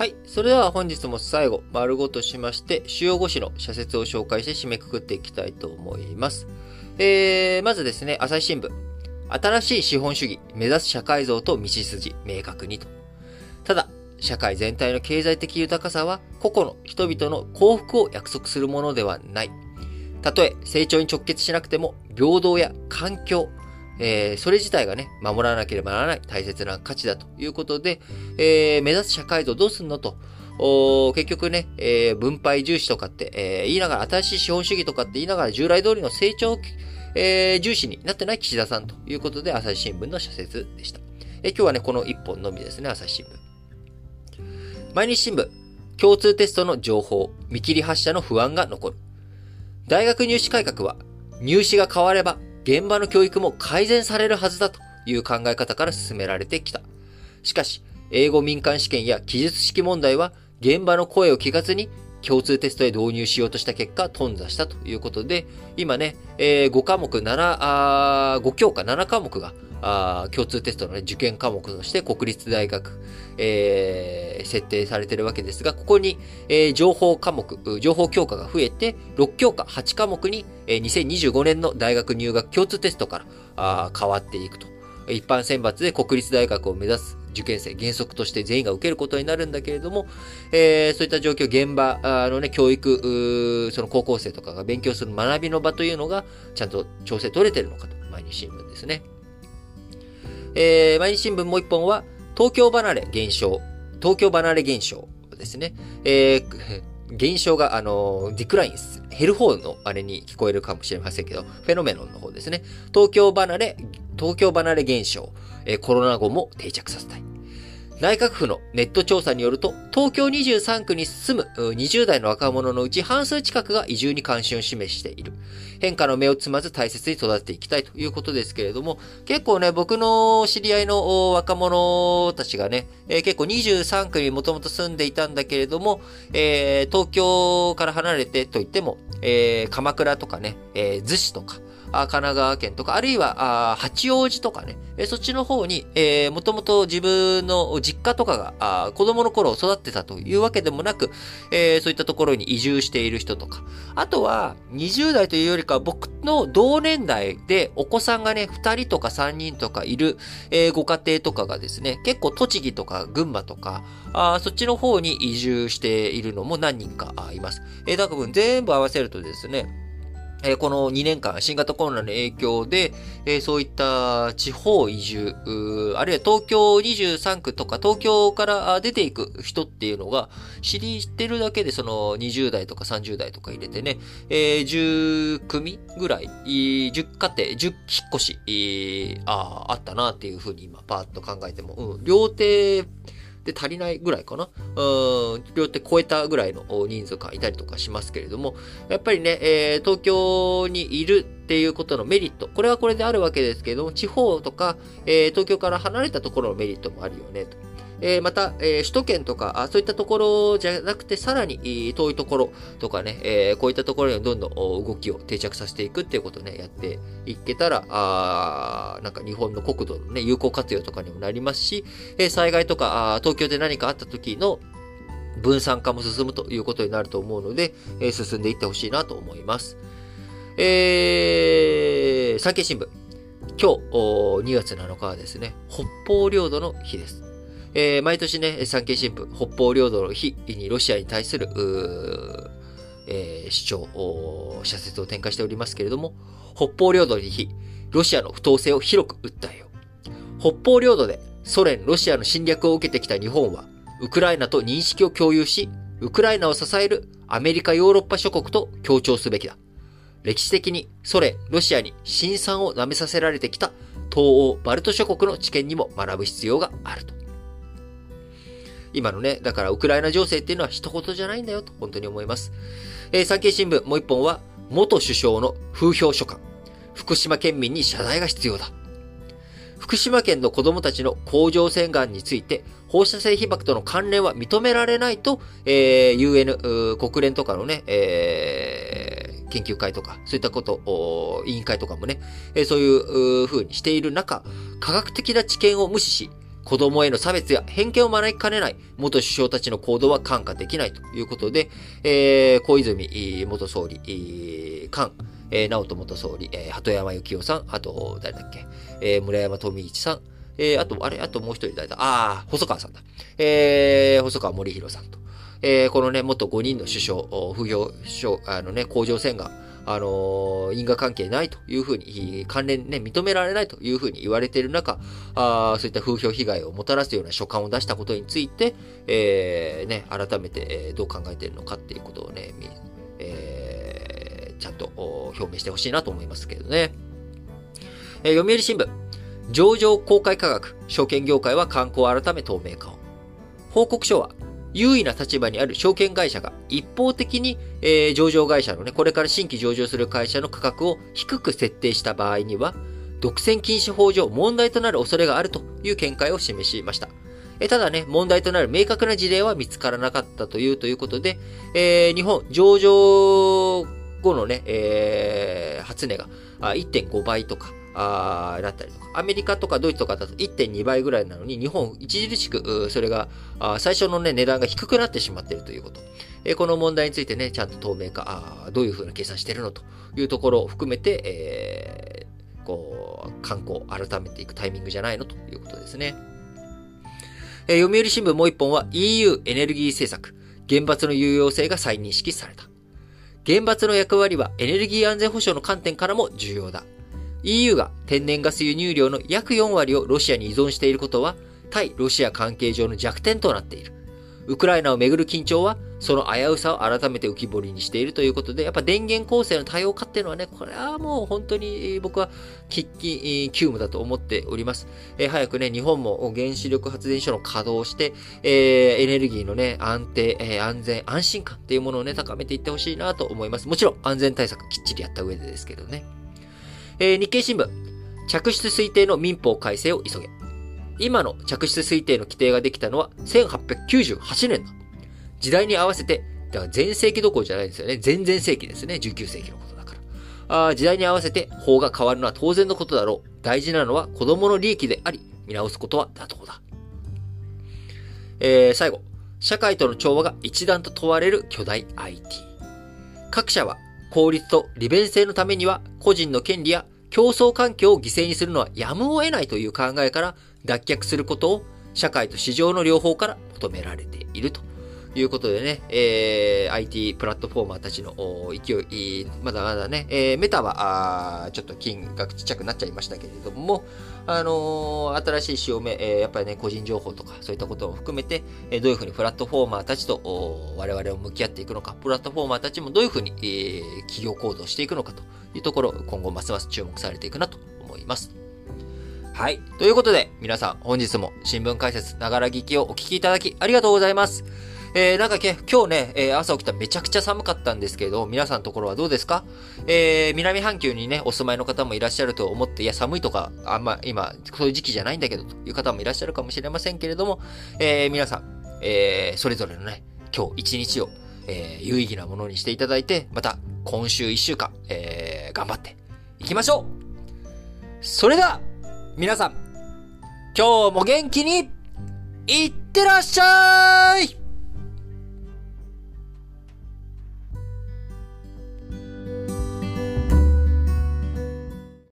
はい。それでは本日も最後、丸ごとしまして、主要5紙の社説を紹介して締めくくっていきたいと思います。えー、まずですね、朝日新聞。新しい資本主義、目指す社会像と道筋、明確にと。ただ、社会全体の経済的豊かさは、個々の人々の幸福を約束するものではない。たとえ成長に直結しなくても、平等や環境、えー、それ自体がね、守らなければならない大切な価値だということで、えー、目指す社会像どうすんのと、結局ね、えー、分配重視とかって、えー、言いながら、新しい資本主義とかって言いながら、従来通りの成長、えー、重視になってない岸田さんということで、朝日新聞の社説でした。えー、今日はね、この一本のみですね、朝日新聞。毎日新聞、共通テストの情報、見切り発車の不安が残る。大学入試改革は、入試が変われば現場の教育も改善されるはずだという考え方から進められてきた。しかし、英語民間試験や記述式問題は現場の声を聞かずに共通テストへ導入しようとした結果、頓挫したということで、今ね、えー、5科目7、あ5教科7科目があ共通テストの、ね、受験科目として国立大学、えー、設定されてるわけですが、ここに、えー、情報科目、情報教科が増えて、6教科8科目に、えー、2025年の大学入学共通テストからあ変わっていくと。一般選抜で国立大学を目指す受験生、原則として全員が受けることになるんだけれども、えー、そういった状況、現場のね、教育、その高校生とかが勉強する学びの場というのが、ちゃんと調整取れてるのかと、毎日新聞ですね。えー、毎日新聞もう一本は、東京離れ減少。東京離れ減少ですね。えー、減少が、あの、ディクラインス、減る方のあれに聞こえるかもしれませんけど、フェノメノンの方ですね。東京離れ、東京離れ減少、え、コロナ後も定着させたい。内閣府のネット調査によると、東京23区に住む20代の若者のうち半数近くが移住に関心を示している。変化の目をつまず大切に育てていきたいということですけれども、結構ね、僕の知り合いの若者たちがね、えー、結構23区にもともと住んでいたんだけれども、えー、東京から離れてといっても、えー、鎌倉とかね、えー、逗子とか、神奈川県とか、あるいは八王子とかね、そっちの方に、えー、もともと自分の実家とかが子供の頃育ってたというわけでもなく、えー、そういったところに移住している人とか、あとは20代というよりか僕の同年代でお子さんがね、2人とか3人とかいる、えー、ご家庭とかがですね、結構栃木とか群馬とか、あそっちの方に移住しているのも何人かいます。えー、だから全部合わせるとですね、えこの2年間、新型コロナの影響で、えそういった地方移住、あるいは東京23区とか東京から出ていく人っていうのが知りってるだけでその20代とか30代とか入れてね、え、10組ぐらい、10家庭、10引っ越し、ああ、あったなっていうふうに今パーッと考えても、うん、両手、で足りないぐらいかな。うん、両手超えたぐらいの人数がいたりとかしますけれども、やっぱりね、えー、東京にいるっていうことのメリット、これはこれであるわけですけれども、地方とか、えー、東京から離れたところのメリットもあるよね、と。え、また、え、首都圏とか、そういったところじゃなくて、さらに遠いところとかね、え、こういったところにどんどん動きを定着させていくっていうことをね、やっていけたら、あなんか日本の国土のね、有効活用とかにもなりますし、え、災害とか、東京で何かあった時の分散化も進むということになると思うので、えー、進んでいってほしいなと思います。えー、産経新聞。今日、2月7日はですね、北方領土の日です。えー、毎年ね、産経新聞、北方領土の日にロシアに対する、えー、主張、社説を展開しておりますけれども、北方領土の日、ロシアの不当性を広く訴えよう。北方領土でソ連、ロシアの侵略を受けてきた日本は、ウクライナと認識を共有し、ウクライナを支えるアメリカ、ヨーロッパ諸国と協調すべきだ。歴史的にソ連、ロシアに辛酸を舐めさせられてきた東欧、バルト諸国の知見にも学ぶ必要があると。今のね、だからウクライナ情勢っていうのは一言じゃないんだよと本当に思います。えー、産経新聞もう一本は、元首相の風評書簡。福島県民に謝罪が必要だ。福島県の子供たちの甲状腺がんについて、放射性被曝との関連は認められないと、えー、UN、国連とかのね、えー、研究会とか、そういったこと、委員会とかもね、えー、そういう風にしている中、科学的な知見を無視し、子供への差別や偏見を招きかねない元首相たちの行動は看過できないということで、えー、小泉元総理、菅、えー、直人元総理、えー、鳩山幸夫さん、あと、誰だっけ、えー、村山富一さん、えー、あと、あれ、あともう一人誰だ？ああ、細川さんだ。えー、細川森弘さんと。えー、このね、元5人の首相、不評、首相、あのね、甲状腺があの因果関係ないというふうに、関連ね、認められないというふうに言われている中、あそういった風評被害をもたらすような書簡を出したことについて、えー、ね、改めて、どう考えているのかっていうことをね、えー、ちゃんと表明してほしいなと思いますけどね。えー、読売新聞。上場公開価格、証券業界は観光改め透明化を。報告書は、優位な立場にある証券会社が一方的に、えー、上場会社のね、これから新規上場する会社の価格を低く設定した場合には、独占禁止法上問題となる恐れがあるという見解を示しました。えただね、問題となる明確な事例は見つからなかったというということで、えー、日本上場後のね、えー、初値が1.5倍とか、あだったりとか、アメリカとかドイツとかだと1.2倍ぐらいなのに、日本著しく、それが、最初のね、値段が低くなってしまっているということ。えこの問題についてね、ちゃんと透明化、あどういうふうな計算してるのというところを含めて、えー、こう、観光改めていくタイミングじゃないのということですね。えー、読売新聞もう一本は EU エネルギー政策、原発の有用性が再認識された。原発の役割はエネルギー安全保障の観点からも重要だ。EU が天然ガス輸入量の約4割をロシアに依存していることは、対ロシア関係上の弱点となっている。ウクライナをめぐる緊張は、その危うさを改めて浮き彫りにしているということで、やっぱ電源構成の多様化っていうのはね、これはもう本当に僕は喫緊急務だと思っております。えー、早くね、日本も原子力発電所の稼働をして、えー、エネルギーのね、安定、えー、安全、安心感っていうものをね、高めていってほしいなと思います。もちろん安全対策きっちりやった上でですけどね。えー、日経新聞、着室推定の民法改正を急げ。今の着室推定の規定ができたのは1898年だ。時代に合わせて、だから前世紀どころじゃないですよね。前々世紀ですね。19世紀のことだから。あ時代に合わせて法が変わるのは当然のことだろう。大事なのは子供の利益であり、見直すことは妥当だ。えー、最後。社会との調和が一段と問われる巨大 IT。各社は効率と利便性のためには個人の権利や競争環境を犠牲にするのはやむを得ないという考えから脱却することを社会と市場の両方から求められていると。いうことでね、えー、IT プラットフォーマーたちの勢い、まだまだね、えー、メタは、あちょっと金額ちっちゃくなっちゃいましたけれども、あのー、新しい潮目、えー、やっぱりね、個人情報とか、そういったことを含めて、えー、どういうふうにプラットフォーマーたちと我々を向き合っていくのか、プラットフォーマーたちもどういうふうに、えー、企業行動していくのかというところ、今後ますます注目されていくなと思います。はい。ということで、皆さん、本日も新聞解説、ながら聞きをお聞きいただきありがとうございます。えー、なんかけ、今日ね、えー、朝起きためちゃくちゃ寒かったんですけど、皆さんのところはどうですか？えー、南半球にね、お住まいの方もいらっしゃると思って、いや、寒いとか、あんま、今、そういう時期じゃないんだけど、という方もいらっしゃるかもしれませんけれども、えー、皆さん、えー、それぞれのね、今日一日を、えー、有意義なものにしていただいて、また、今週一週間、えー、頑張っていきましょう！それでは、皆さん、今日も元気に、いってらっしゃい！